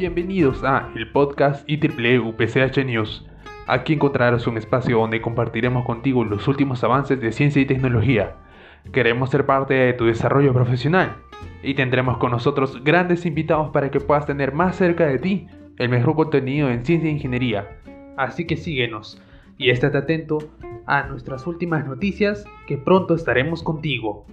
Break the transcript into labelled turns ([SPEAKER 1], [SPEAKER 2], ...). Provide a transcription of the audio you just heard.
[SPEAKER 1] Bienvenidos a el podcast IEEE UPCH News. Aquí encontrarás un espacio donde compartiremos contigo los últimos avances de ciencia y tecnología. Queremos ser parte de tu desarrollo profesional y tendremos con nosotros grandes invitados para que puedas tener más cerca de ti el mejor contenido en ciencia e ingeniería. Así que síguenos y estate atento a nuestras últimas noticias que pronto estaremos contigo.